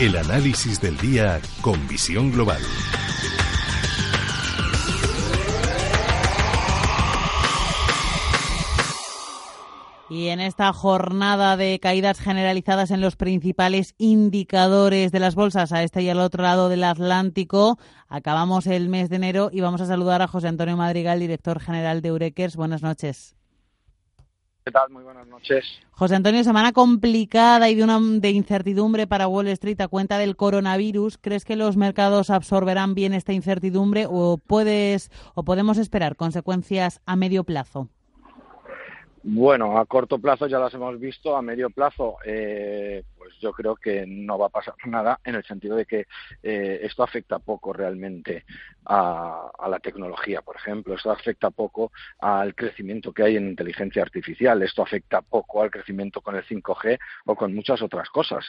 El análisis del día con visión global. Y en esta jornada de caídas generalizadas en los principales indicadores de las bolsas a este y al otro lado del Atlántico, acabamos el mes de enero y vamos a saludar a José Antonio Madrigal, director general de Eurekers. Buenas noches. ¿Qué tal? Muy buenas noches. José Antonio, semana complicada y de una de incertidumbre para Wall Street a cuenta del coronavirus. ¿Crees que los mercados absorberán bien esta incertidumbre o puedes o podemos esperar consecuencias a medio plazo? Bueno, a corto plazo ya las hemos visto, a medio plazo eh, pues yo creo que no va a pasar nada en el sentido de que eh, esto afecta poco realmente a, la tecnología, por ejemplo, esto afecta poco al crecimiento que hay en inteligencia artificial, esto afecta poco al crecimiento con el 5G o con muchas otras cosas.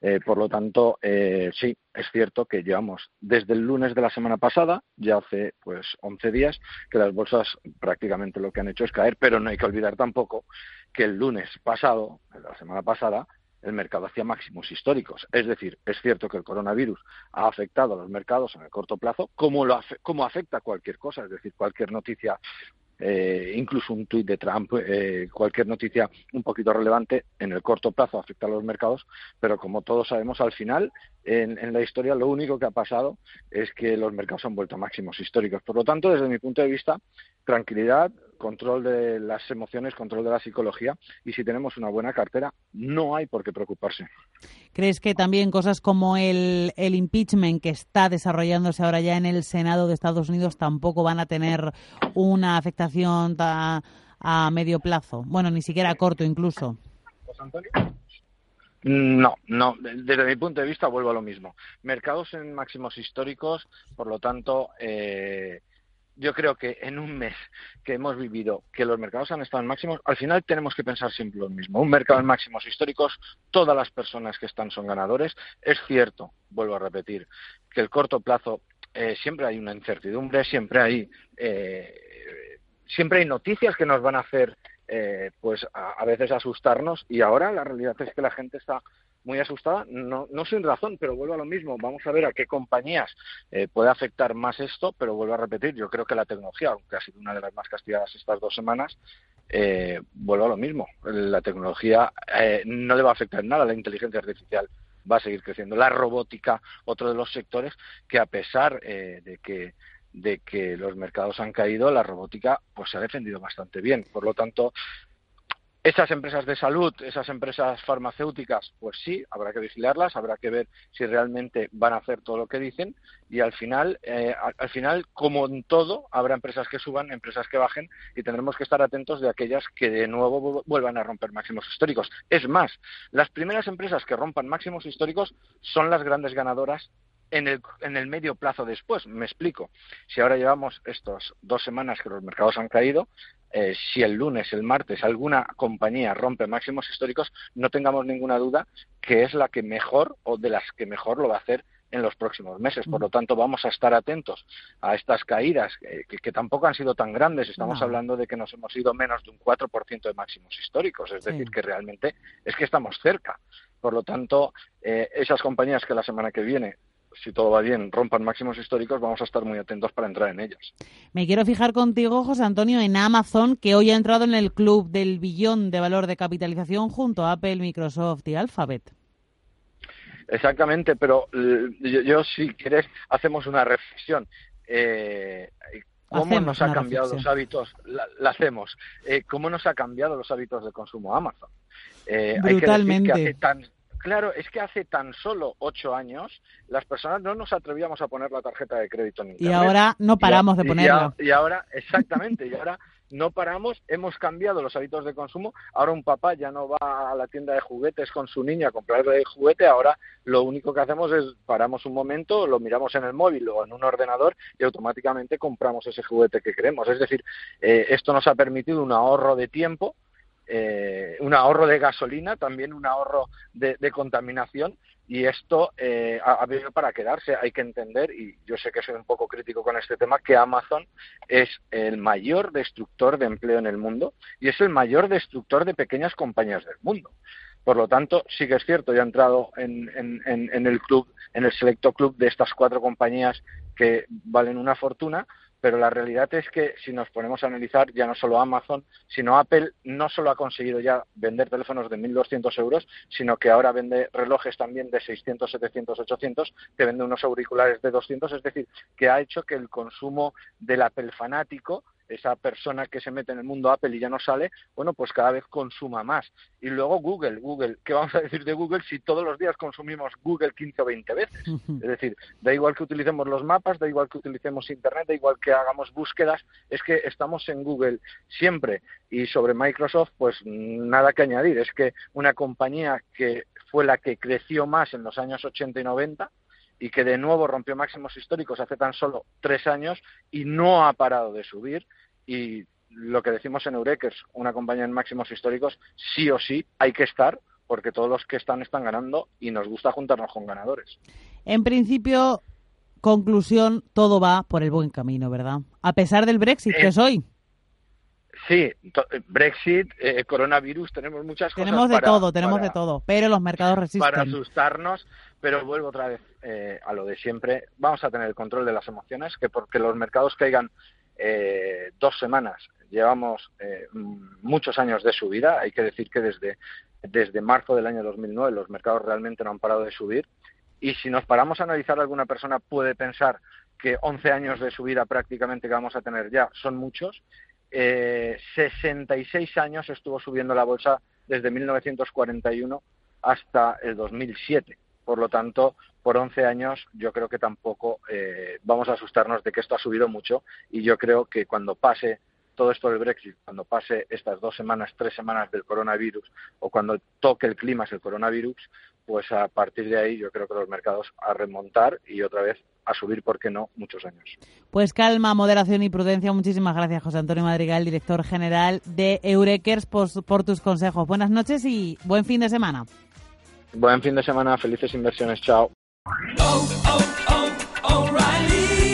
Eh, por lo tanto, sí, es cierto que llevamos desde el lunes de la semana pasada, ya hace pues 11 días, que las bolsas prácticamente lo que han hecho es caer, pero no hay que olvidar tampoco poco que el lunes pasado, la semana pasada, el mercado hacía máximos históricos. Es decir, es cierto que el coronavirus ha afectado a los mercados en el corto plazo, como, lo como afecta cualquier cosa, es decir, cualquier noticia eh, incluso un tuit de Trump, eh, cualquier noticia un poquito relevante en el corto plazo afecta a los mercados, pero como todos sabemos, al final en, en, la historia lo único que ha pasado es que los mercados han vuelto a máximos históricos. Por lo tanto, desde mi punto de vista, tranquilidad, control de las emociones, control de la psicología y si tenemos una buena cartera no hay por qué preocuparse. ¿Crees que también cosas como el, el impeachment que está desarrollándose ahora ya en el Senado de Estados Unidos tampoco van a tener una afectación a, a medio plazo? Bueno, ni siquiera a corto incluso. No, no. Desde mi punto de vista vuelvo a lo mismo. Mercados en máximos históricos, por lo tanto, eh, yo creo que en un mes que hemos vivido, que los mercados han estado en máximos, al final tenemos que pensar siempre lo mismo. Un mercado en máximos históricos, todas las personas que están son ganadores. Es cierto, vuelvo a repetir, que el corto plazo eh, siempre hay una incertidumbre, siempre hay, eh, siempre hay noticias que nos van a hacer eh, pues a, veces asustarnos y ahora la realidad es que la gente está muy asustada, no, no sin razón, pero vuelvo a lo mismo. Vamos a ver a qué compañías eh, puede afectar más esto, pero vuelvo a repetir, yo creo que la tecnología, aunque ha sido una de las más castigadas estas dos semanas, eh, vuelvo a lo mismo. La tecnología eh, no le va a afectar en nada, la inteligencia artificial va a seguir creciendo. La robótica, otro de los sectores que a pesar de que de que los mercados han caído, la robótica pues se ha defendido bastante bien. Por lo tanto, esas empresas de salud, esas empresas farmacéuticas, pues sí, habrá que vigilarlas, habrá que ver si realmente van a hacer todo lo que dicen y al final, eh, al, final, como en todo, habrá empresas que suban, empresas que bajen y tendremos que estar atentos de aquellas que de nuevo vuelvan a romper máximos históricos. Es más, las primeras empresas que rompan máximos históricos son las grandes ganadoras en el, en el medio plazo después. Me explico. Si ahora llevamos estas dos semanas que los mercados han caído, eh, si el lunes, el martes, alguna compañía rompe máximos históricos, no tengamos ninguna duda que es la que mejor o de las que mejor lo va a hacer en los próximos meses. Por lo tanto, vamos a estar atentos a estas caídas, que, tampoco han sido tan grandes. Estamos hablando de que nos hemos ido menos de un 4% de máximos históricos. Es decir, que realmente es que estamos cerca. Por lo tanto, eh, esas compañías que la semana que viene si todo va bien, rompan máximos históricos, vamos a estar muy atentos para entrar en ellas. Me quiero fijar contigo, José Antonio, en Amazon, que hoy ha entrado en el club del billón de valor de capitalización junto a Apple, Microsoft y Alphabet. Exactamente, pero eh, yo, si quieres, hacemos una reflexión. Eh, ¿Cómo nos ha cambiado los hábitos? La, hacemos. Eh, ¿Cómo nos ha cambiado los hábitos de consumo Amazon? Brutalmente. Hay que decir que hace tan, Claro, es que hace tan solo ocho años las personas no nos atrevíamos a poner la tarjeta de crédito en Internet. Y ahora no paramos de ponerla. Y, ahora, exactamente, y ahora no paramos, hemos cambiado los hábitos de consumo. Ahora un papá ya no va a la tienda de juguetes con su niña a comprarle el juguete, ahora lo único que hacemos es paramos un momento, lo miramos en el móvil o en un ordenador y automáticamente compramos ese juguete que queremos. Es decir, eh, esto nos ha permitido un ahorro de tiempo eh, un ahorro de gasolina, también un ahorro de, contaminación y esto eh, ha, venido para quedarse. Hay que entender, y yo sé que soy un poco crítico con este tema, que Amazon es el mayor destructor de empleo en el mundo y es el mayor destructor de pequeñas compañías del mundo. Por lo tanto, sí que es cierto, ya he entrado en, en el club, en el selecto club de estas cuatro compañías que valen una fortuna, pero la realidad es que si nos ponemos a analizar, ya no solo Amazon, sino Apple no solo ha conseguido ya vender teléfonos de 1.200 euros, sino que ahora vende relojes también de 600, 700, 800, que vende unos auriculares de 200, es decir, que ha hecho que el consumo del Apple fanático esa persona que se mete en el mundo Apple y ya no sale, bueno, pues cada vez consuma más. Y luego Google, Google, ¿qué vamos a decir de Google si todos los días consumimos Google 15 o 20 veces? Es decir, da igual que utilicemos los mapas, da igual que utilicemos Internet, da igual que hagamos búsquedas, es que estamos en Google siempre. Y sobre Microsoft, pues nada que añadir, es que una compañía que fue la que creció más en los años 80 y 90, y que de nuevo rompió máximos históricos hace tan solo tres años y no ha parado de subir. Y lo que decimos en Eurekers, una compañía en máximos históricos, sí o sí hay que estar porque todos los que están están ganando y nos gusta juntarnos con ganadores. En principio, conclusión, todo va por el buen camino, ¿verdad? A pesar del Brexit, que es hoy. Sí, Brexit, eh, coronavirus, tenemos muchas cosas. Tenemos de todo, tenemos de todo, pero los mercados resisten. Para asustarnos, pero vuelvo otra vez eh, a lo de siempre. Vamos a tener el control de las emociones, que porque los mercados caigan eh, dos semanas, llevamos muchos años de subida. Hay que decir que desde, desde marzo del año 2009 los mercados realmente no han parado de subir. Y si nos paramos a analizar, alguna persona puede pensar que 11 años de subida prácticamente que vamos a tener ya son muchos eh, 66 años estuvo subiendo la bolsa desde 1941 hasta el 2007. Por lo tanto, por 11 años yo creo que tampoco eh, vamos a asustarnos de que esto ha subido mucho y yo creo que cuando pase todo esto del Brexit, cuando pase estas dos semanas, tres semanas del coronavirus o cuando toque el clima el coronavirus, pues a partir de ahí yo creo que los mercados a remontar y otra vez a subir, ¿por qué no?, muchos años. Pues calma, moderación y prudencia. Muchísimas gracias, José Antonio Madrigal, director general de Eurekers, por, por tus consejos. Buenas noches y buen fin de semana. Buen fin de semana, felices inversiones, chao. Oh, oh, oh,